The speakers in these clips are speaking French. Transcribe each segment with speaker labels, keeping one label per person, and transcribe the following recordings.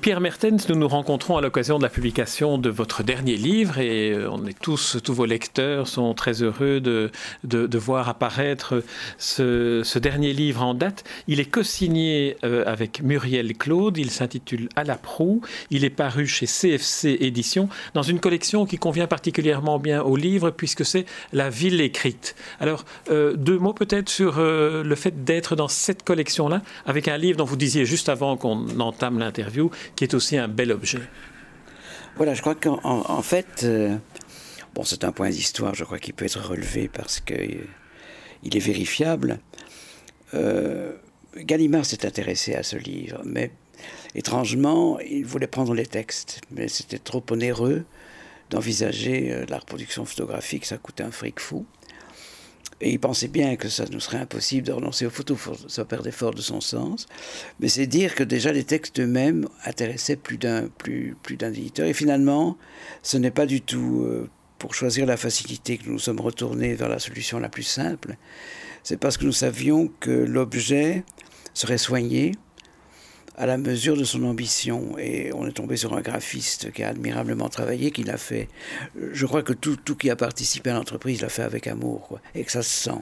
Speaker 1: Pierre Mertens, nous nous rencontrons à l'occasion de la publication de votre dernier livre et euh, on est tous, tous vos lecteurs sont très heureux de, de, voir apparaître ce, dernier livre en date. Il est co-signé euh, avec Muriel Claude, il s'intitule À la proue, il est paru chez CFC Éditions dans une collection qui convient particulièrement bien au livre puisque c'est La ville écrite. Alors, euh, deux mots peut-être sur le fait d'être dans cette collection-là avec un livre dont vous disiez juste avant qu'on entame l'interview qui est aussi un bel objet.
Speaker 2: Voilà, je crois qu'en fait, euh, bon, c'est un point d'histoire, je crois qu'il peut être relevé parce que euh, il est vérifiable. Euh, Gallimard s'est intéressé à ce livre, mais étrangement, il voulait prendre les textes, mais c'était trop onéreux d'envisager la reproduction photographique, ça coûtait un fric fou. Et il pensait bien que ça nous serait impossible de renoncer aux photos, ça perdait fort de son sens. Mais c'est dire que déjà les textes eux-mêmes intéressaient plus d'un plus, plus d'un éditeur. Et finalement, ce n'est pas du tout euh, pour choisir la facilité que nous nous sommes retournés vers la solution la plus simple. C'est parce que nous savions que l'objet serait soigné, à la mesure de son ambition. Et on est tombé sur un graphiste qui a admirablement travaillé, qui l'a fait. Je crois que tout, tout qui a participé à l'entreprise l'a fait avec amour, et que ça se sent.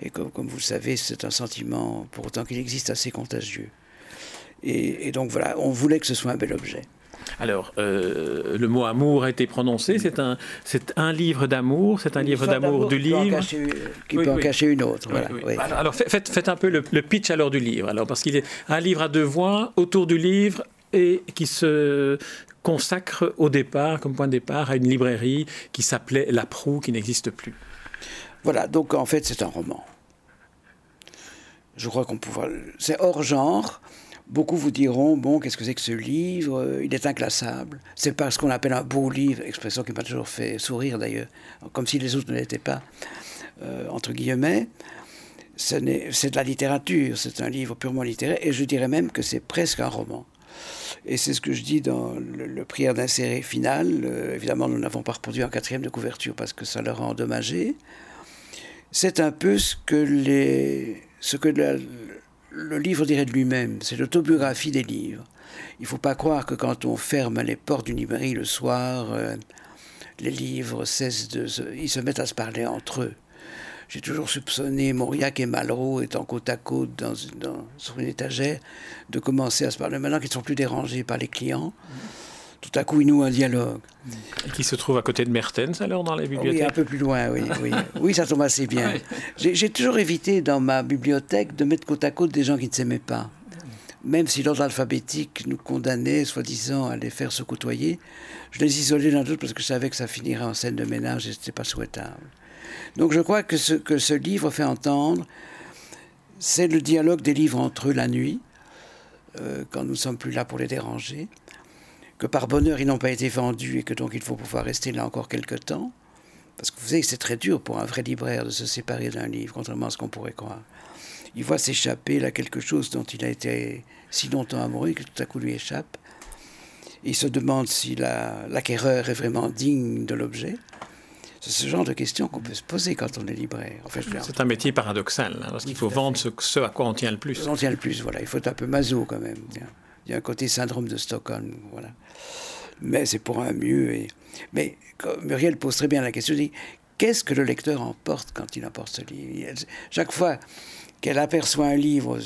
Speaker 2: Et comme, comme vous le savez, c'est un sentiment, pour autant qu'il existe, assez contagieux. Et donc voilà, on voulait que ce soit un bel objet.
Speaker 1: Alors, euh, le mot amour a été prononcé. C'est un, c'est un livre d'amour. C'est un livre d'amour du livre.
Speaker 2: qui peut en cacher une autre.
Speaker 1: Alors, faites, faites, un peu le, pitch alors du livre. Alors, parce qu'il est un livre à deux voix autour du livre et qui se consacre au départ, comme point de départ, à une librairie qui s'appelait La Proue, qui n'existe plus.
Speaker 2: Voilà. Donc, en fait, c'est un roman. Je crois qu'on pourra. C'est hors genre Beaucoup vous diront, bon, qu'est-ce que c'est que ce livre? Euh, Il est inclassable. C'est pas ce qu'on appelle un beau livre, expression qui m'a toujours fait sourire d'ailleurs, comme si les autres ne l'étaient pas, euh, entre guillemets. C'est de la littérature, c'est un livre purement littéraire, et je dirais même que c'est presque un roman. Et c'est ce que je dis dans le, prière d'insérer final. Euh, évidemment, nous n'avons pas reproduit un quatrième de couverture parce que ça leur a endommagé. C'est un peu ce que, les, ce que le livre dirait de lui-même, c'est l'autobiographie des livres. Il ne faut pas croire que quand on ferme les portes d'une librairie le soir, euh, les livres cessent de se, ils se mettent à se parler entre eux. J'ai toujours soupçonné Mauriac et Malraux étant côte à côte sur une étagère de commencer à se parler. Maintenant qu'ils ne sont plus dérangés par les clients, tout à coup, ils nouent un dialogue.
Speaker 1: Et qui se trouve à côté de Mertens, alors, dans la bibliothèque
Speaker 2: Oui, un peu plus loin, oui. Oui, oui ça tombe assez bien. J'ai toujours évité, dans ma bibliothèque, de mettre côte à côte des gens qui ne s'aimaient pas. Même si l'ordre alphabétique nous condamnait, soi-disant, à les faire se côtoyer, je les isolais l'un d'autre parce que je savais que ça finirait en scène de ménage et ce n'était pas souhaitable. Donc je crois que ce que ce livre fait entendre, c'est le dialogue des livres entre eux la nuit, euh, quand nous ne sommes plus là pour les déranger que par bonheur ils n'ont pas été vendus et que donc il faut pouvoir rester là encore quelque temps. Parce que vous savez que c'est très dur pour un vrai libraire de se séparer d'un livre, contrairement à ce qu'on pourrait croire. Il voit s'échapper là quelque chose dont il a été si longtemps amoureux que tout à coup lui échappe. il se demande si l'acquéreur est vraiment digne de l'objet. C'est ce genre de questions qu'on peut se poser quand on est libraire.
Speaker 1: c'est un métier paradoxal, hein, parce qu'il faut vendre ce, ce, à quoi on tient le plus.
Speaker 2: On tient le plus, voilà. Il faut être un peu maso quand même. Il y a un côté syndrome de Stockholm, voilà. Mais c'est pour un mieux. Mais Muriel pose très bien la question, dit qu'est-ce que le lecteur emporte quand il emporte ce livre? Chaque fois qu'elle aperçoit un livre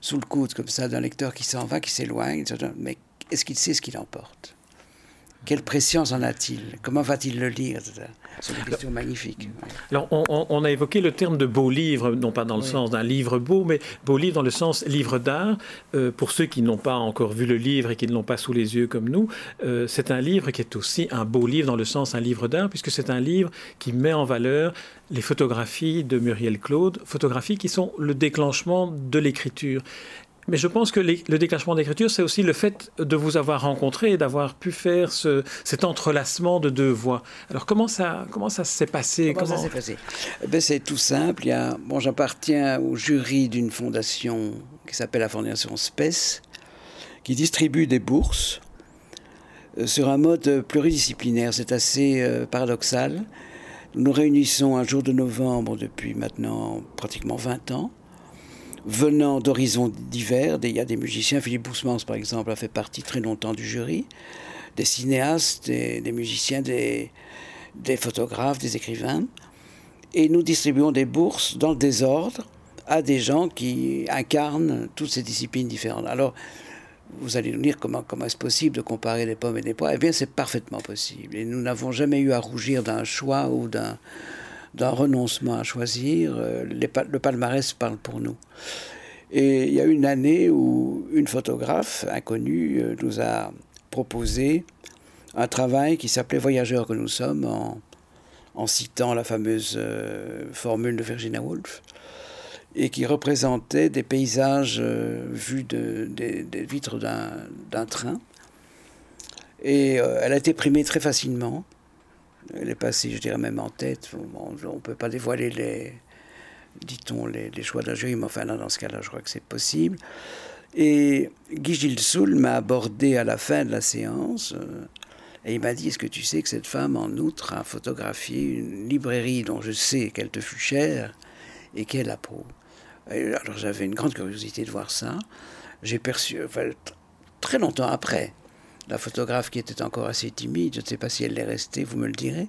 Speaker 2: sous le coude comme ça d'un lecteur qui s'en va, qui s'éloigne, mais est-ce qu'il sait ce qu'il emporte? Quelle préscience en a-t-il? Comment va-t-il le lire? C'est une question magnifique.
Speaker 1: Alors, on, a évoqué le terme de beau livre, non pas dans le sens d'un livre beau, mais beau livre dans le sens livre d'art. Euh, pour ceux qui n'ont pas encore vu le livre et qui ne l'ont pas sous les yeux comme nous, euh, c'est un livre qui est aussi un beau livre dans le sens un livre d'art, puisque c'est un livre qui met en valeur les photographies de Muriel Claude, photographies qui sont le déclenchement de l'écriture. Mais je pense que le déclenchement d'écriture, c'est aussi le fait de vous avoir rencontré et d'avoir pu faire ce, cet entrelacement de deux voix. Alors comment ça, comment ça s'est passé?
Speaker 2: Comment, ça s'est passé? Eh ben, C'est tout simple. Il y a, bon, J'appartiens au jury d'une fondation qui s'appelle la Fondation SPES, qui distribue des bourses euh, sur un mode pluridisciplinaire. C'est assez euh, paradoxal. Nous nous réunissons un jour de novembre depuis maintenant pratiquement 20 ans, venant d'horizons divers. Il y a des musiciens, Philippe Bousmans par exemple a fait partie très longtemps du jury, des cinéastes, des, musiciens, des, photographes, des écrivains. Et nous distribuons des bourses dans le désordre à des gens qui incarnent toutes ces disciplines différentes. Alors, vous allez nous dire comment, comment est-ce possible de comparer les pommes et les pois Eh bien, c'est parfaitement possible. Et nous n'avons jamais eu à rougir d'un choix ou d'un, d'un renoncement à choisir. Euh, le palmarès parle pour nous. Et il y a une année où une photographe inconnue euh, nous a proposé un travail qui s'appelait Voyageurs que nous sommes, en, citant la fameuse euh, formule de Virginia Woolf et qui représentait des paysages vus de, des, vitres d'un train. Et elle a été primée très facilement. Est passée, je dirais même en tête. on ne peut pas dévoiler les, dit-on, les, choix d'un jury, mais enfin dans ce cas-là, je crois que c'est possible. Et Guy Gilles Soul m'a abordé à la fin de la séance. Euh, et il m'a dit, est-ce que tu sais que cette femme, en outre, a photographié une librairie dont je sais qu'elle te fut chère et qu'elle approuve alors j'avais une grande curiosité de voir ça. J'ai perçu, très longtemps après, la photographe qui était encore assez timide, je ne sais pas si elle l'est restée, vous me le direz,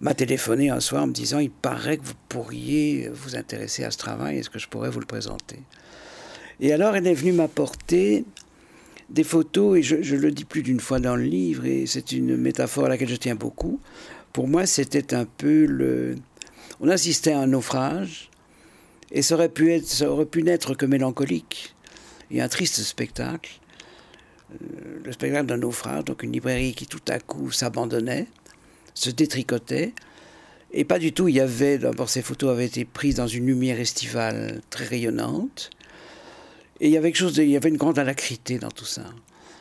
Speaker 2: m'a téléphoné un soir en me disant il paraît que vous pourriez vous intéresser à ce travail, est-ce que je pourrais vous le présenter? Et alors elle est venue m'apporter des photos, et je, le dis plus d'une fois dans le livre, et c'est une métaphore à laquelle je tiens beaucoup. Pour moi, c'était un peu le... On assistait à un naufrage, et ça aurait pu, être, ça aurait pu n'être que mélancolique et un triste spectacle. Euh, le spectacle d'un naufrage, donc une librairie qui tout à coup s'abandonnait, se détricotait. Et pas du tout, il y avait, d'abord ces photos avaient été prises dans une lumière estivale très rayonnante. Et il y avait quelque chose il y avait une grande alacrité dans tout ça.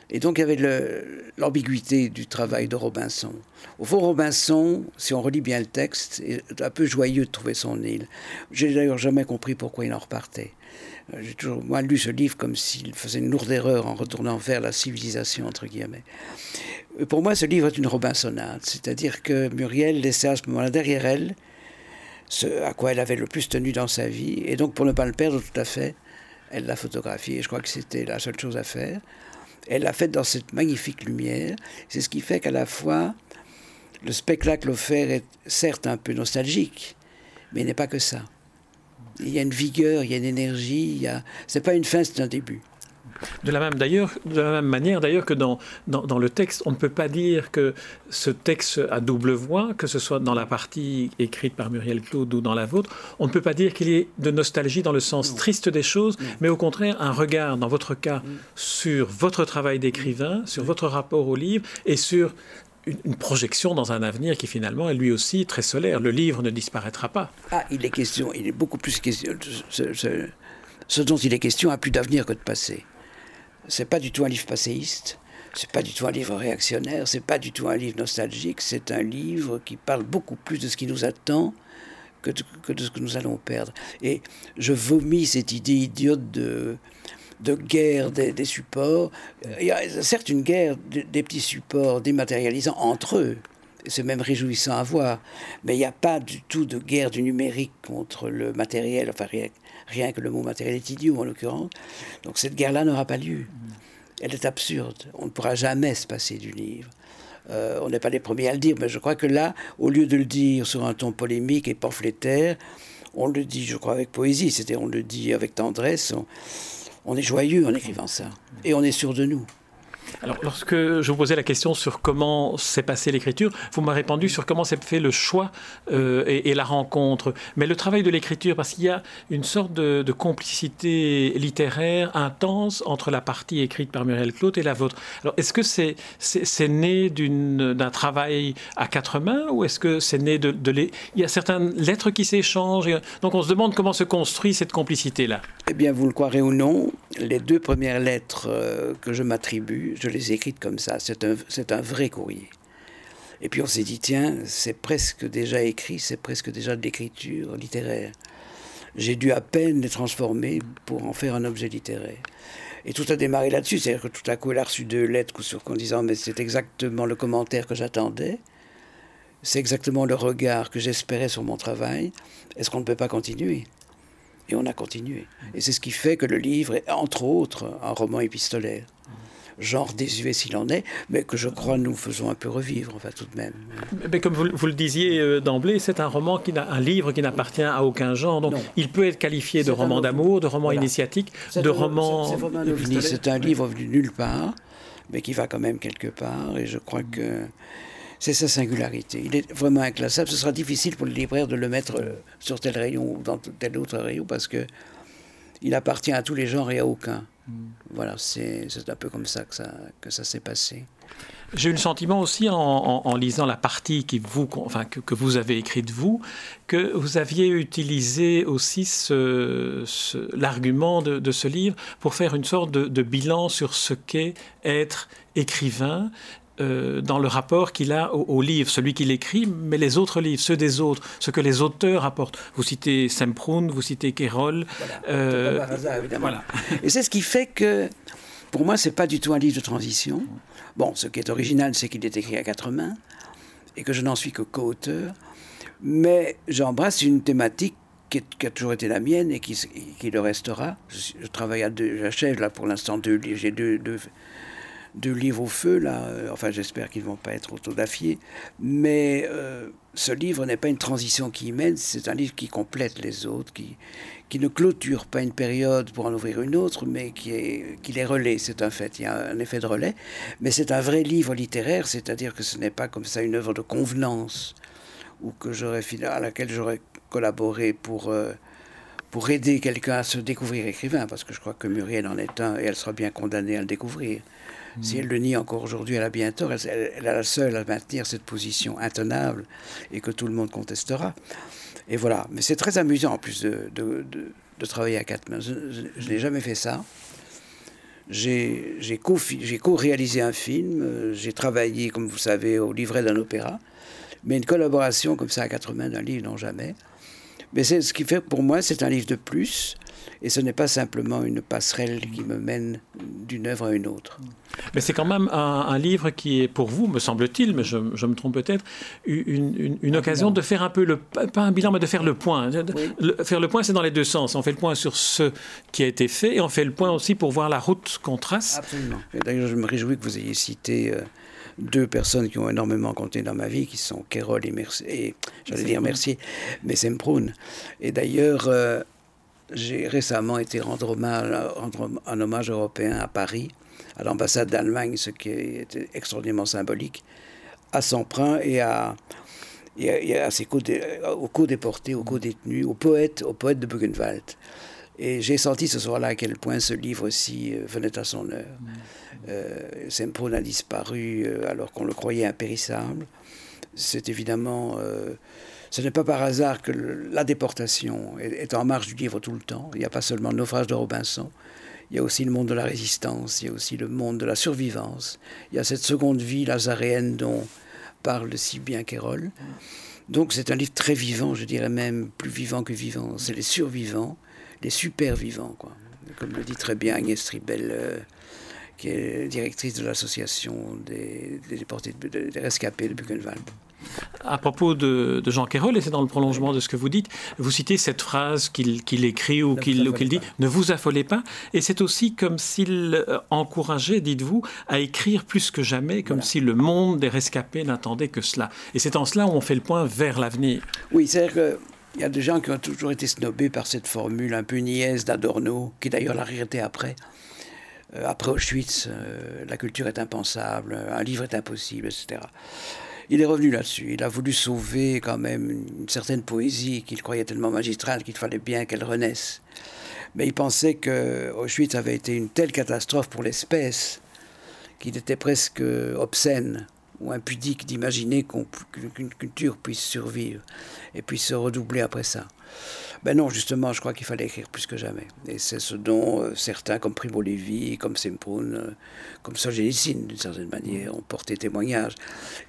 Speaker 2: Et donc il y avait l'ambiguïté du travail de Robinson. Au fond, Robinson, si on relit bien le texte, est un peu joyeux de trouver son île. J'ai d'ailleurs jamais compris pourquoi il en repartait. Euh, j'ai toujours moi lu ce livre comme s'il faisait une lourde erreur en retournant vers la civilisation entre guillemets. Euh, pour moi, ce livre est une Robinsonade, c'est-à-dire que Muriel laissait à ce moment-là derrière elle ce à quoi elle avait le plus tenu dans sa vie, et donc pour ne pas le perdre tout à fait, elle l'a photographié. Je crois que c'était la seule chose à faire. Elle l'a fait dans cette magnifique lumière. C'est ce qui fait qu'à la fois, le spectacle offert est certes un peu nostalgique, mais n'est pas que ça. Il y a une vigueur, il y a une énergie, il c'est pas une fin, c'est un début.
Speaker 1: De la même, d'ailleurs, de la même manière d'ailleurs que dans, dans, le texte, on ne peut pas dire que ce texte a double voix, que ce soit dans la partie écrite par Muriel Claude ou dans la vôtre, on ne peut pas dire qu'il y ait de nostalgie dans le sens triste des choses, mais au contraire un regard, dans votre cas, sur votre travail d'écrivain, sur votre rapport au livre et sur une, projection dans un avenir qui finalement est lui aussi très solaire. Le livre ne disparaîtra pas.
Speaker 2: Ah, il est question, il est beaucoup plus question. Ce, dont il est question a plus d'avenir que de passé c'est pas du tout un livre passéiste, c'est pas du tout un livre réactionnaire, c'est pas du tout un livre nostalgique, c'est un livre qui parle beaucoup plus de ce qui nous attend que de, ce que nous allons perdre. Et je vomis cette idée idiote de, de guerre des, supports. Il y a certes une guerre des petits supports dématérialisants entre eux. C'est même réjouissant à voir. Mais il n'y a pas du tout de guerre du numérique contre le matériel. Enfin, rien, que le mot matériel est idiot en l'occurrence. Donc cette guerre-là n'aura pas lieu. Elle est absurde. On ne pourra jamais se passer du livre. Euh, on n'est pas les premiers à le dire, mais je crois que là, au lieu de le dire sur un ton polémique et pamphlétaire, on le dit, je crois, avec poésie, c'est-à-dire on le dit avec tendresse, est joyeux en écrivant ça, et on est sûr de nous.
Speaker 1: Alors, lorsque je vous posais la question sur comment s'est passée l'écriture, vous m'avez répondu sur comment s'est fait le choix euh, et, la rencontre. Mais le travail de l'écriture, parce qu'il y a une sorte de, complicité littéraire intense entre la partie écrite par Muriel Claude et la vôtre. Alors, est-ce que c'est c'est né d'un travail à quatre mains ou est-ce que c'est né de, de les... Il y a certaines lettres qui s'échangent. Donc, on se demande comment se construit cette complicité-là.
Speaker 2: Eh bien, vous le croirez ou non, les deux premières lettres euh, que je m'attribue, je les ai écrites comme ça. C'est un, vrai courrier. Et puis on s'est dit, tiens, c'est presque déjà écrit, c'est presque déjà de l'écriture littéraire. J'ai dû à peine les transformer pour en faire un objet littéraire. Et tout a démarré là-dessus, c'est-à-dire que tout à coup, elle a reçu deux lettres en disant, mais c'est exactement le commentaire que j'attendais. c'est exactement le regard que j'espérais sur mon travail. Est-ce qu'on ne peut pas continuer? Et on a continué. Et c'est ce qui fait que le livre est, entre autres, un roman épistolaire genre désuet s'il en est, mais que je crois nous faisons un peu revivre, enfin tout de même.
Speaker 1: Mais comme vous, le disiez euh, d'emblée, c'est un roman qui n'a un livre qui n'appartient à aucun genre, donc il peut être qualifié de roman d'amour, de roman initiatique, de roman.
Speaker 2: C'est un livre venu nulle part, mais qui va quand même quelque part, et je crois que c'est sa singularité. Il est vraiment inclassable. Ce sera difficile pour le libraire de le mettre euh, sur tel rayon ou dans tel autre rayon parce que il appartient à tous les genres et à aucun. Voilà, c'est un peu comme ça que ça, s'est passé.
Speaker 1: J'ai eu le sentiment aussi en, lisant la partie qui vous, que, vous avez écrite vous, que vous aviez utilisé aussi ce, l'argument de, ce livre pour faire une sorte de bilan sur ce qu'est être écrivain euh, dans le rapport qu'il a au, livre, celui qu'il écrit, mais les autres livres, ceux des autres, ce que les auteurs apportent. Vous citez Semprun, vous citez.
Speaker 2: Voilà, euh, par hasard, évidemment. Et c'est ce qui fait que, pour moi, c'est pas du tout un livre de transition. Bon, ce qui est original, c'est qu'il est écrit à quatre mains et que je n'en suis que co-auteur. Mais j'embrasse une thématique qui, a toujours été la mienne et qui, qui le restera. Je, travaille à deux, j'achève là pour l'instant deux livres, j'ai deux, deux, de livres au feu, là. Euh, enfin, j'espère qu'ils ne vont pas être autodafiés. Mais euh, ce livre n'est pas une transition qui y mène, c'est un livre qui complète les autres, qui, qui ne clôture pas une période pour en ouvrir une autre, mais qui, est, qui les relaie, c'est un fait. Il y a un effet de relais. Mais c'est un vrai livre littéraire, c'est-à-dire que ce n'est pas comme ça une œuvre de convenance, ou que j'aurais, à laquelle j'aurais collaboré pour. Euh, pour aider quelqu'un à se découvrir écrivain, parce que je crois que Muriel en est un et elle sera bien condamnée à le découvrir. Si elle le nie encore aujourd'hui, elle a bien tort. Elle, est la seule à maintenir cette position intenable et que tout le monde contestera. Et voilà. Mais c'est très amusant en plus de, travailler à quatre mains. Je, n'ai jamais fait ça. J'ai co-réalisé un film. J'ai travaillé, comme vous savez, au livret d'un opéra. Mais une collaboration comme ça à quatre mains d'un livre, non jamais. Mais c'est ce qui fait pour moi, c'est un livre de plus et ce n'est pas simplement une passerelle qui me mène d'une œuvre à une autre.
Speaker 1: Mais c'est quand même un, livre qui est pour vous, me semble-t-il, mais je, me trompe peut-être, une, occasion de faire un peu le, pas un bilan, mais de faire le point. faire le point, c'est dans les deux sens. On fait le point sur ce qui a été fait et on fait le point aussi pour voir la route qu'on trace.
Speaker 2: Absolument. D'ailleurs, je me réjouis que vous ayez cité euh, deux personnes qui ont énormément compté dans ma vie, qui sont Kerol et Mercier, j'allais dire Mercier, mais Semprun. Et d'ailleurs, euh, j'ai récemment été rendre, hommage, un hommage européen à Paris, à l'ambassade d'Allemagne, ce qui était extraordinairement symbolique, à Samprin et à, et à, ses aux co-déportés, aux co-détenus, aux poètes, aux poètes de Buchenwald. Et j'ai senti ce soir-là à quel point ce livre-ci euh, venait à son heure. Euh, a disparu euh, alors qu'on le croyait impérissable. C'est évidemment euh, ce n'est pas par hasard que la déportation est, en marche du livre tout le temps. Il n'y a pas seulement le naufrage de Robinson, il y a aussi le monde de la résistance, il y a aussi le monde de la survivance, il y a cette seconde vie lazaréenne dont parle si bien Kérol. Donc c'est un livre très vivant, je dirais même plus vivant que vivant. C'est les survivants, les super vivants, quoi. Comme le dit très bien Agnès Tribel, euh, qui est directrice de l'association des, déportés, des rescapés de Buchenwald.
Speaker 1: À propos de, Jean Quérol, et c'est dans le prolongement de ce que vous dites, vous citez cette phrase qu'il écrit ou qu'il dit Ne vous affolez pas. Et c'est aussi comme s'il euh, encourageait, dites-vous, à écrire plus que jamais, comme si le monde des rescapés n'attendait que cela. Et c'est en cela où on fait le point vers l'avenir.
Speaker 2: Oui, c'est-à-dire qu'il y a des gens qui ont toujours été snobés par cette formule un peu niaise d'Adorno, qui d'ailleurs l'a regretté après. Euh, après Auschwitz, euh, la culture est impensable, un livre est impossible, etc. Il est revenu là-dessus. Il a voulu sauver quand même une certaine poésie qu'il croyait tellement magistrale qu'il fallait bien qu'elle renaisse. Mais il pensait que Auschwitz avait été une telle catastrophe pour l'espèce qu'il était presque obscène ou impudique d'imaginer qu'une culture puisse survivre et puisse se redoubler après ça. Ben non, justement, je crois qu'il fallait écrire plus que jamais. Et c'est ce dont euh, certains, comme Primo Levi, comme Semprun, euh, comme Solzhenitsyn, d'une certaine manière, ont porté témoignage.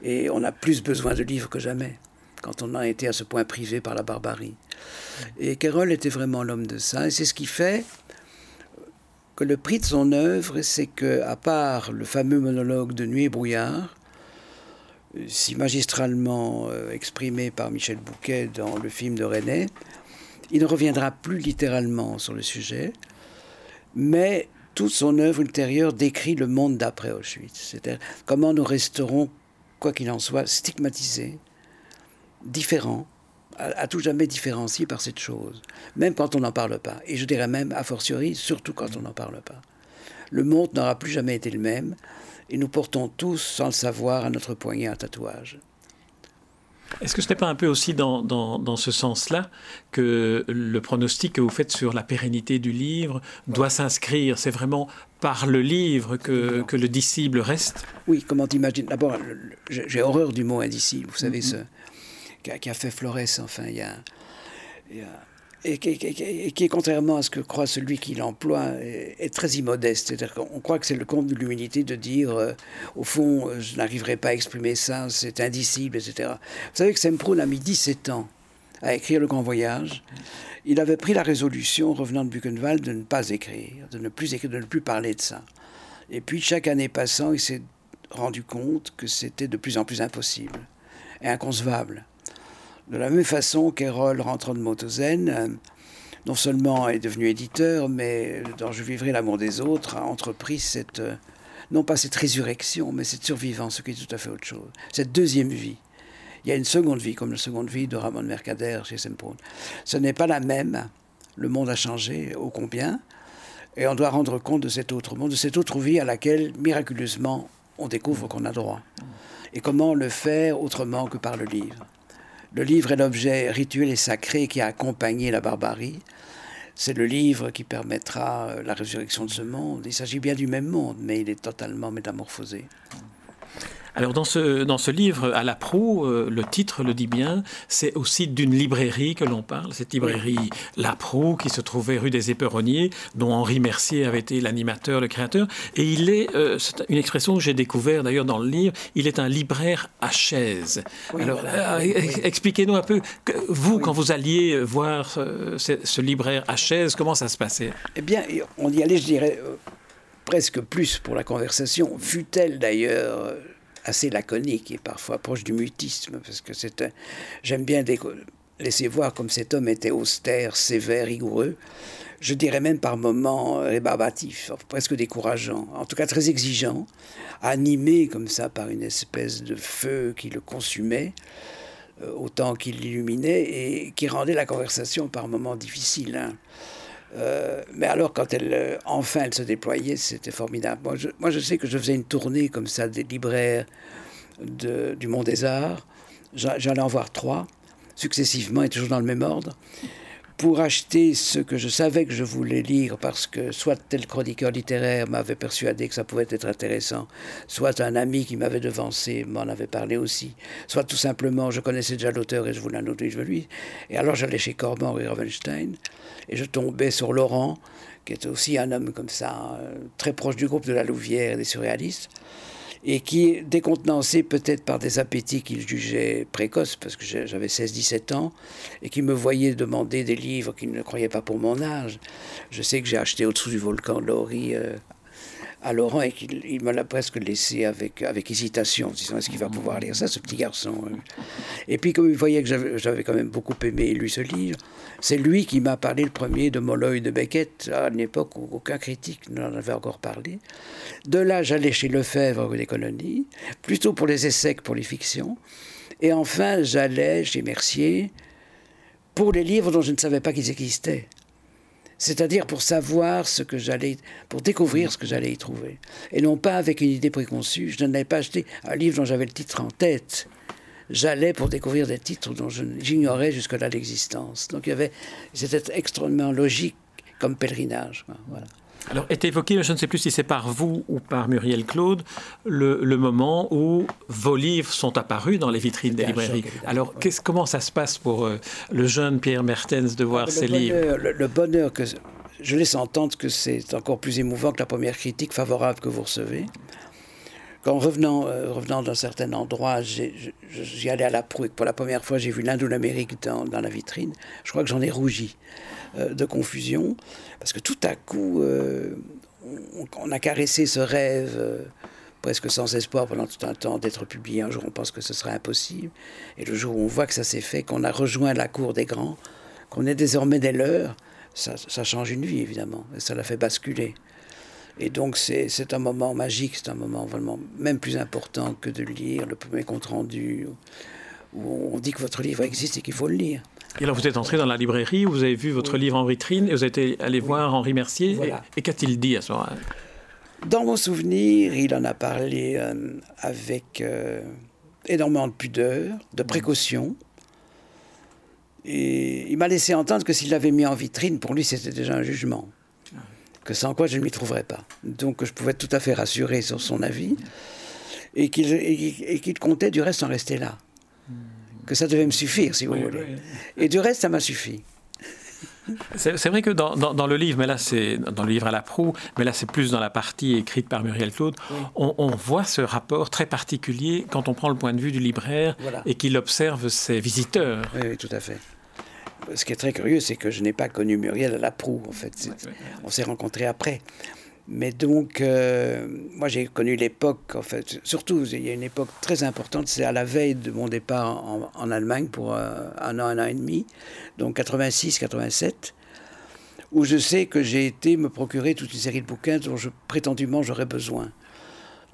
Speaker 2: Et on a plus besoin de livres que jamais, quand on a été à ce point privé par la barbarie. Et Carroll était vraiment l'homme de ça. Et c'est ce qui fait que le prix de son œuvre, c'est que, à part le fameux monologue de Nuit et brouillard, si magistralement exprimé par Michel Bouquet dans le film de René. Il ne reviendra plus littéralement sur le sujet, mais toute son œuvre ultérieure décrit le monde d'après Auschwitz. C'est-à-dire comment nous resterons, quoi qu'il en soit, stigmatisés, différents, à, tout jamais différenciés par cette chose, même quand on n'en parle pas. Et je dirais même, a fortiori, surtout quand on n'en parle pas. Le monde n'aura plus jamais été le même, et nous portons tous, sans le savoir, à notre poignet un tatouage.
Speaker 1: Est-ce que ce n'est pas un peu aussi dans, dans, ce sens-là que le pronostic que vous faites sur la pérennité du livre doit s'inscrire C'est vraiment par le livre que, que, le disciple reste?
Speaker 2: Oui, comment t'imagines D'abord, j'ai horreur du mot indicible. Vous savez, mm-hmm. ce qui a, fait Flores, enfin, il y a, il y a et qui, contrairement à ce que croit celui qui l'emploie, est, très immodeste. C'est-à-dire qu'on croit que c'est le compte de l'humilité de dire, euh, au fond, euh, je n'arriverai pas à exprimer ça, c'est indicible, etc. Vous savez que Semprun a mis 17 ans à écrire Le Grand Voyage. Il avait pris la résolution, revenant de Buchenwald, de ne pas écrire, de ne plus écrire, de ne plus parler de ça. Et puis, chaque année passant, il s'est rendu compte que c'était de plus en plus impossible et inconcevable. De la même façon qu'Erol, rentrant de Motozen, euh, non seulement est devenu éditeur, mais dans Je vivrai l'amour des autres, a entrepris cette, euh, non pas cette résurrection, mais cette survivance, ce qui est tout à fait autre chose. Cette deuxième vie. Il y a une seconde vie, comme la seconde vie de Ramon Mercader chez Semprun. Ce n'est pas la même. Le monde a changé, ô combien. Et on doit rendre compte de cet autre monde, de cette autre vie à laquelle, miraculeusement, on découvre qu'on a droit. Et comment le faire autrement que par le livre le livre est l'objet rituel et sacré qui a accompagné la barbarie. C'est le livre qui permettra euh, la résurrection de ce monde. Il s'agit bien du même monde, mais il est totalement métamorphosé.
Speaker 1: Alors dans ce, dans ce livre, à la proue, euh, le titre le dit bien, c'est aussi d'une librairie que l'on parle, cette librairie La Proue qui se trouvait rue des Éperonniers, dont Henri Mercier avait été l'animateur, le créateur. Et il est, euh, c'est une expression que j'ai découvert d'ailleurs dans le livre, il est un libraire à chaise. Alors euh, expliquez-nous un peu, vous, quand vous alliez voir ce, ce, libraire à chaise, comment ça se passait?
Speaker 2: Eh bien, on y allait, je dirais, presque plus pour la conversation, fut-elle d'ailleurs assez laconique et parfois proche du mutisme, parce que c'est un... J'aime bien laisser voir comme cet homme était austère, sévère, rigoureux. Je dirais même par moments rébarbatif, presque décourageant, en tout cas très exigeant, animé comme ça par une espèce de feu qui le consumait euh, autant qu'il l'illuminait et qui rendait la conversation par moments difficile. Hein. Euh, mais alors, quand elle, euh, enfin, elle se déployait, c'était formidable. Moi je, sais que je faisais une tournée comme ça des libraires du Monde des Arts. J'allais en voir trois, successivement et toujours dans le même ordre, pour acheter ce que je savais que je voulais lire, parce que soit tel chroniqueur littéraire m'avait persuadé que ça pouvait être intéressant, soit un ami qui m'avait devancé m'en avait parlé aussi, soit tout simplement je connaissais déjà l'auteur et je voulais un autre livre lui. Et alors j'allais chez Corban et Ravenstein et je tombais sur Laurent, qui était aussi un homme comme ça, euh, très proche du groupe de la Louvière et des surréalistes, et qui, décontenancé peut-être par des appétits qu'il jugeait précoces, parce que j'avais 16-17 ans, et qui me voyait demander des livres qu'il ne croyait pas pour mon âge. Je sais que j'ai acheté au-dessous du volcan Laurie euh, à Laurent et qu'il me l'a presque laissé avec, avec hésitation, disant est-ce qu'il va pouvoir lire ça, ce petit garçon euh? Et puis, comme il voyait que j'avais quand même beaucoup aimé lu ce livre, c'est lui qui m'a parlé le premier de Molloy de Beckett, à une époque où aucun critique n'en avait encore parlé. De là, j'allais chez Lefebvre des colonies, plutôt pour les essais que pour les fictions. Et enfin, j'allais chez Mercier pour les livres dont je ne savais pas qu'ils existaient c'est-à-dire pour savoir ce que j'allais, pour découvrir ce que j'allais y trouver, et non pas avec une idée préconçue. Je n'allais pas acheter un livre dont j'avais le titre en tête. J'allais pour découvrir des titres dont j'ignorais jusque-là l'existence. Donc il y avait, c'était extrêmement logique comme pèlerinage. Voilà.
Speaker 1: Alors, est évoqué, je ne sais plus si c'est par vous ou par Muriel Claude, le, moment où vos livres sont apparus dans les vitrines des librairies. Alors, comment ça se passe pour euh, le jeune Pierre Mertens de voir ces livres?
Speaker 2: le, bonheur que je laisse entendre que c'est encore plus émouvant que la première critique favorable que vous recevez. Quand revenant, euh, revenant d'un certain endroit, j'y allais à la proue et pour la première fois j'ai vu l'Inde ou l'Amérique dans, la vitrine, je crois que j'en ai rougi. Euh, de confusion, parce que tout à coup, euh, on, a caressé ce rêve presque sans espoir pendant tout un temps d'être publié. Un jour, on pense que ce sera impossible. Et le jour où on voit que ça s'est fait, qu'on a rejoint la cour des grands, qu'on est désormais des leurs, ça, ça change une vie, évidemment. Et ça la fait basculer. Et donc, c'est un moment magique, c'est un moment vraiment même plus important que de lire le premier compte rendu où on dit que votre livre existe et qu'il faut le lire.
Speaker 1: Et alors, vous êtes entré dans la librairie, vous avez vu votre livre en vitrine et vous êtes allé voir Henri Mercier. Et, qu'a-t-il dit à ce moment-là?
Speaker 2: Dans mon souvenir, il en a parlé euh, avec euh, énormément de pudeur, de précaution. Et il m'a laissé entendre que s'il l'avait mis en vitrine, pour lui, c'était déjà un jugement. Que sans quoi je ne m'y trouverais pas. Donc je pouvais être tout à fait rassuré sur son avis. Et qu'il comptait du reste en rester là que ça devait me suffire, si vous voulez. Et du reste, ça m'a suffi.
Speaker 1: C'est vrai que dans, dans, le livre, mais là c'est dans le livre à la proue, mais là c'est plus dans la partie écrite par Muriel Claude, on, voit ce rapport très particulier quand on prend le point de vue du libraire et qu'il observe ses visiteurs.
Speaker 2: Oui, tout à fait. Ce qui est très curieux, c'est que je n'ai pas connu Muriel à la proue, en fait. On s'est rencontrés après. Mais donc, euh, moi j'ai connu l'époque, en fait, surtout, il y a une époque très importante, c'est à la veille de mon départ en, Allemagne pour euh, un an, un an et demi, donc 86, 87, où je sais que j'ai été me procurer toute une série de bouquins dont je, prétendument j'aurais besoin.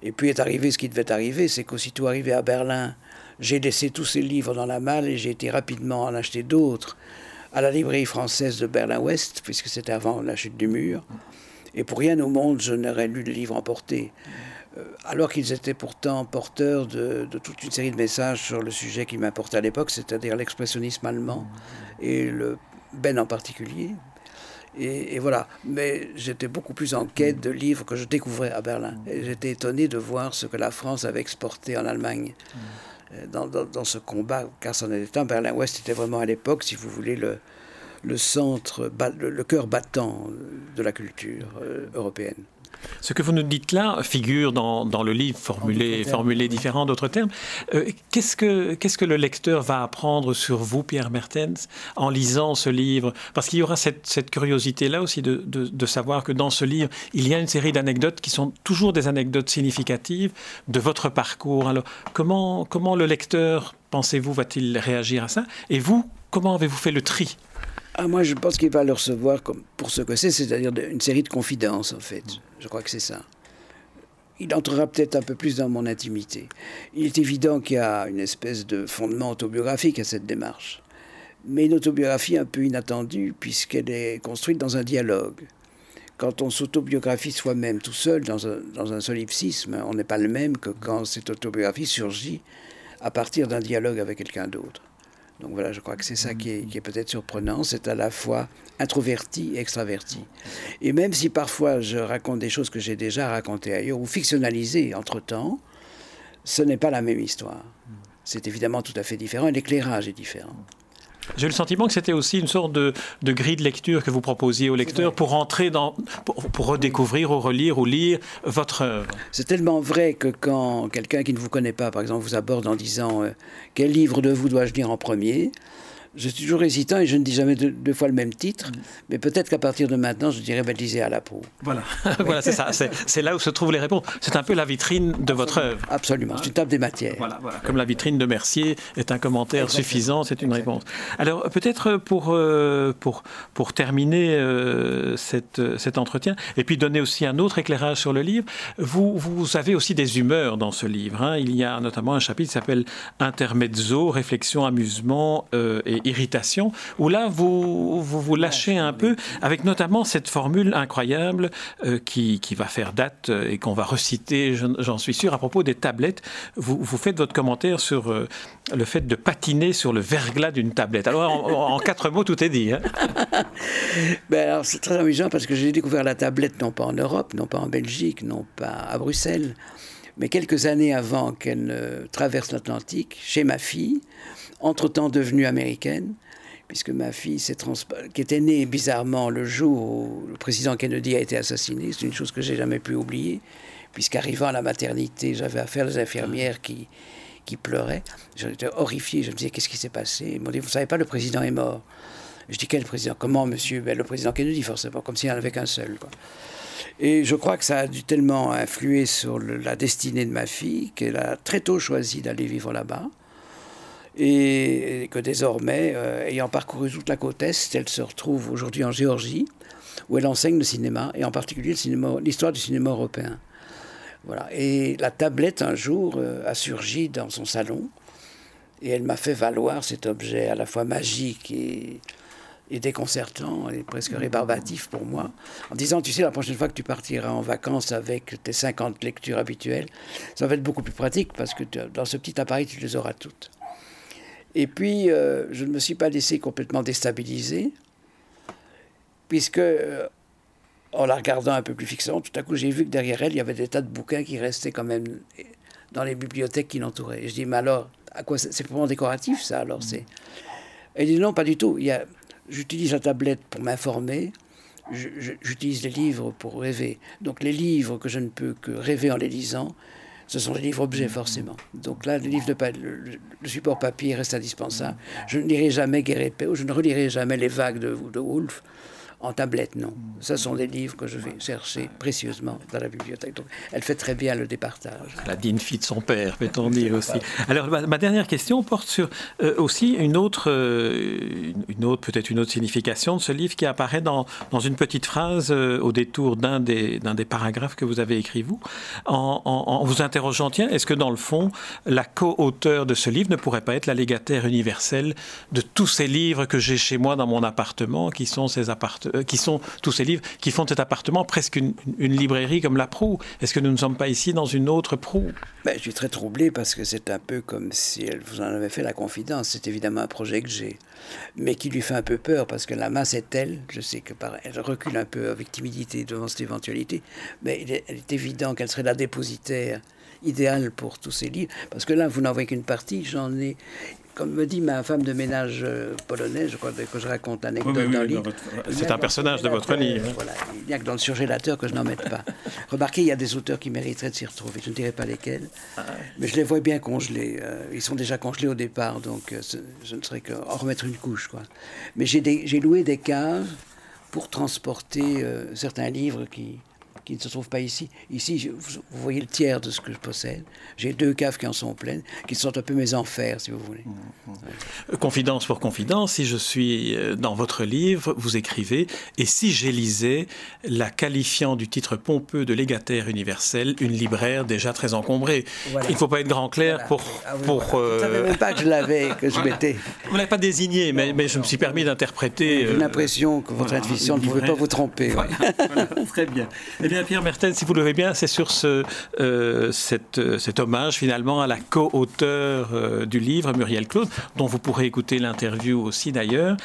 Speaker 2: Et puis est arrivé ce qui devait arriver, c'est qu'aussitôt arrivé à Berlin, j'ai laissé tous ces livres dans la malle et j'ai été rapidement en acheter d'autres à la librairie française de Berlin-Ouest, puisque c'était avant la chute du mur. Et pour rien au monde, je n'aurais lu le livre emporté. Euh, alors qu'ils étaient pourtant porteurs de, toute une série de messages sur le sujet qui m'importait à l'époque, c'est-à-dire l'expressionnisme allemand et le Ben en particulier. Et, voilà. Mais j'étais beaucoup plus en quête de livres que je découvrais à Berlin. J'étais étonné de voir ce que la France avait exporté en Allemagne. Euh, dans, ce combat, car c'en était un. Berlin-Ouest était vraiment à l'époque, si vous voulez, le, le centre, le cœur battant de la culture euh, européenne.
Speaker 1: Ce que vous nous dites là figure dans, dans le livre formulé, formulé différent d'autres termes. Euh, qu'est-ce, que, qu'est-ce que le lecteur va apprendre sur vous, Pierre Mertens, en lisant ce livre? Parce qu'il y aura cette, cette curiosité-là aussi de, de, de, savoir que dans ce livre, il y a une série d'anecdotes qui sont toujours des anecdotes significatives de votre parcours. Alors, comment, comment le lecteur, pensez-vous, va-t-il réagir à ça? Et vous, comment avez-vous fait le tri?
Speaker 2: Ah, moi, je pense qu'il va le recevoir comme pour ce que c'est, c'est-à-dire une série de confidences, en fait. Je crois que c'est ça. Il entrera peut-être un peu plus dans mon intimité. Il est évident qu'il y a une espèce de fondement autobiographique à cette démarche. Mais une autobiographie un peu inattendue, puisqu'elle est construite dans un dialogue. Quand on s'autobiographie soi-même tout seul, dans un, dans un solipsisme, on n'est pas le même que quand cette autobiographie surgit à partir d'un dialogue avec quelqu'un d'autre. Donc voilà, je crois que c'est ça qui est, peut-être surprenant, c'est à la fois introverti et extraverti. Et même si parfois je raconte des choses que j'ai déjà racontées ailleurs ou fictionnalisées entre-temps, ce n'est pas la même histoire. C'est évidemment tout à fait différent et l'éclairage est différent.
Speaker 1: J'ai eu le sentiment que c'était aussi une sorte de, grille de lecture que vous proposiez aux lecteurs pour entrer dans, pour, redécouvrir ou relire ou lire votre œuvre.
Speaker 2: C'est tellement vrai que quand quelqu'un qui ne vous connaît pas, par exemple, vous aborde en disant euh, quel livre de vous dois-je lire en premier, je suis toujours hésitant et je ne dis jamais deux, fois le même titre, mm. mais peut-être qu'à partir de maintenant, je dirais lisez à la peau.
Speaker 1: Voilà, voilà c'est ça. C'est là où se trouvent les réponses. C'est un peu la vitrine de votre œuvre.
Speaker 2: Absolument, c'est une table des matières.
Speaker 1: Voilà, voilà. Comme la vitrine de Mercier est un commentaire suffisant, c'est une réponse. Alors peut-être pour, euh, pour, pour terminer euh, cette, cet entretien, et puis donner aussi un autre éclairage sur le livre, vous, vous avez aussi des humeurs dans ce livre. Hein. Il y a notamment un chapitre qui s'appelle Intermezzo, réflexion, amusement euh, et irritation, où là, vous vous, lâchez un peu, avec notamment cette formule incroyable euh, qui, qui, va faire date euh, et qu'on va reciter, j'en suis sûr, à propos des tablettes. Vous, vous faites votre commentaire sur euh, le fait de patiner sur le verglas d'une tablette. Alors, en, quatre mots, tout est dit. Hein.
Speaker 2: ben alors, c'est très amusant parce que j'ai découvert la tablette non pas en Europe, non pas en Belgique, non pas à Bruxelles, mais quelques années avant qu'elle ne traverse l'Atlantique, chez ma fille, entre-temps devenue américaine, puisque ma fille, qui était née bizarrement le jour où le président Kennedy a été assassiné, c'est une chose que j'ai jamais pu oublier, puisqu'arrivant à la maternité, j'avais affaire aux infirmières qui, qui pleuraient. J'étais horrifié, je me disais, qu'est-ce qui s'est passé? Ils m'ont dit, vous savez pas, le président est mort. Je dis, quel président? Comment, monsieur? Ben, Le président Kennedy, forcément, comme s'il n'y en avait qu'un seul. Et je crois que ça a dû tellement influer sur la destinée de ma fille qu'elle a très tôt choisi d'aller vivre là-bas. Et, que désormais, euh, ayant parcouru toute la côte Est, elle se retrouve aujourd'hui en Géorgie, où elle enseigne le cinéma, et en particulier l'histoire du cinéma européen. Voilà. Et la tablette, un jour, euh, a surgi dans son salon, et elle m'a fait valoir cet objet à la fois magique et, et déconcertant et presque rébarbatif pour moi, en disant, tu sais, la prochaine fois que tu partiras en vacances avec tes 50 lectures habituelles, ça va être beaucoup plus pratique parce que dans ce petit appareil, tu les auras toutes. Et puis, euh, je ne me suis pas laissé complètement déstabiliser, puisque, euh, en la regardant un peu plus fixement, tout à coup, j'ai vu que derrière elle, il y avait des tas de bouquins qui restaient quand même dans les bibliothèques qui l'entouraient. Et je dis, mais alors, à quoi c'est vraiment décoratif, ça, alors c'est... Elle dit, non, pas du tout. Il y a j'utilise la tablette pour m'informer, j'utilise les livres pour rêver. Donc les livres que je ne peux que rêver en les lisant, ce sont les livres objets forcément. Donc là, le, support papier reste indispensable. Je ne lirai jamais Guerre et ou je ne relirai jamais Les vagues de, de en tablette, non. Ce sont des livres que je vais chercher précieusement dans la bibliothèque. Donc, elle fait très bien le départage.
Speaker 1: La digne fille de son père, peut-on dire aussi. Alors, ma, dernière question porte sur euh, aussi une autre, euh, une autre peut-être une autre signification de ce livre qui apparaît dans, dans une petite phrase euh, au détour d'un des, d'un des paragraphes que vous avez écrit, vous, en, en vous interrogeant, tiens, est-ce que dans le fond, la co-auteur de ce livre ne pourrait pas être la légataire universelle de tous ces livres que j'ai chez moi dans mon appartement, qui sont ces appartements euh, qui sont tous ces livres qui font cet appartement presque une, librairie comme la Proue. Est-ce que nous ne sommes pas ici dans une autre Proue?
Speaker 2: Ben, Je suis très troublé parce que c'est un peu comme si elle vous en avait fait la confidence. C'est évidemment un projet que j'ai, mais qui lui fait un peu peur parce que la masse est telle, je sais que par, elle recule un peu avec timidité devant cette éventualité, mais il est, évident qu'elle serait la dépositaire idéale pour tous ces livres. Parce que là, vous n'en voyez qu'une partie. J'en ai, comme me dit ma femme de ménage euh, polonaise, je crois que je raconte l'anecdote dans le livre.
Speaker 1: C'est un personnage de votre livre.
Speaker 2: Voilà, il n'y a que dans le surgélateur que je n'en mette pas. Remarquez, il y a des auteurs qui mériteraient de s'y retrouver. Je ne dirai pas lesquels, ah mais je les vois bien congelés. Euh, ils sont déjà congelés au départ, donc euh, je ne serais qu'en remettre une couche. Quoi. Mais j'ai loué des caves pour transporter certains livres qui, qui ne se trouve pas ici. Ici, vous, voyez le tiers de ce que je possède. J'ai deux caves qui en sont pleines, qui sont un peu mes enfers, si vous voulez.
Speaker 1: Mmh, mmh. Confidence pour confidence, si je suis euh, dans votre livre, vous écrivez Et si j'élisais la qualifiant du titre pompeux de légataire universel, une libraire déjà très encombrée Il ne faut pas être grand clair pour.
Speaker 2: Ah pour je ne savais même pas que je l'avais, que je m'étais.
Speaker 1: Vous ne l'avez pas désigné, mais, mais je me suis permis d'interpréter.
Speaker 2: J'ai l'impression que votre intuition ne pouvait pas vous tromper.
Speaker 1: Voilà, très bien. Eh bien, Pierre Mertel, si vous le bien, c'est sur ce, euh, euh, cet hommage finalement à la co-auteure euh, du livre, Muriel Claude, dont vous pourrez écouter l'interview aussi d'ailleurs,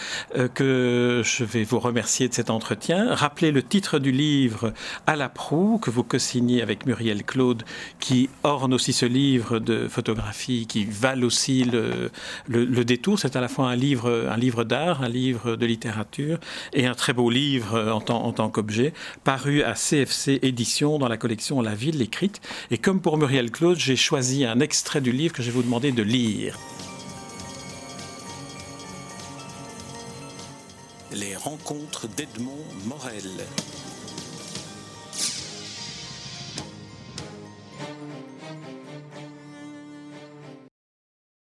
Speaker 1: que je vais vous remercier de cet entretien. Rappelez le titre du livre À la proue, que vous co-signez avec Muriel Claude, qui orne aussi ce livre de photographie, qui valent aussi le, le, détour. C'est à la fois un livre, un livre d'art, un livre de littérature et un très beau livre en tant, en tant qu'objet, paru à CFC édition dans la collection La Ville écrite. Et comme pour Muriel Claude, j'ai choisi un extrait du livre que je vais vous demander de lire.
Speaker 3: Les rencontres d'Edmond Morel.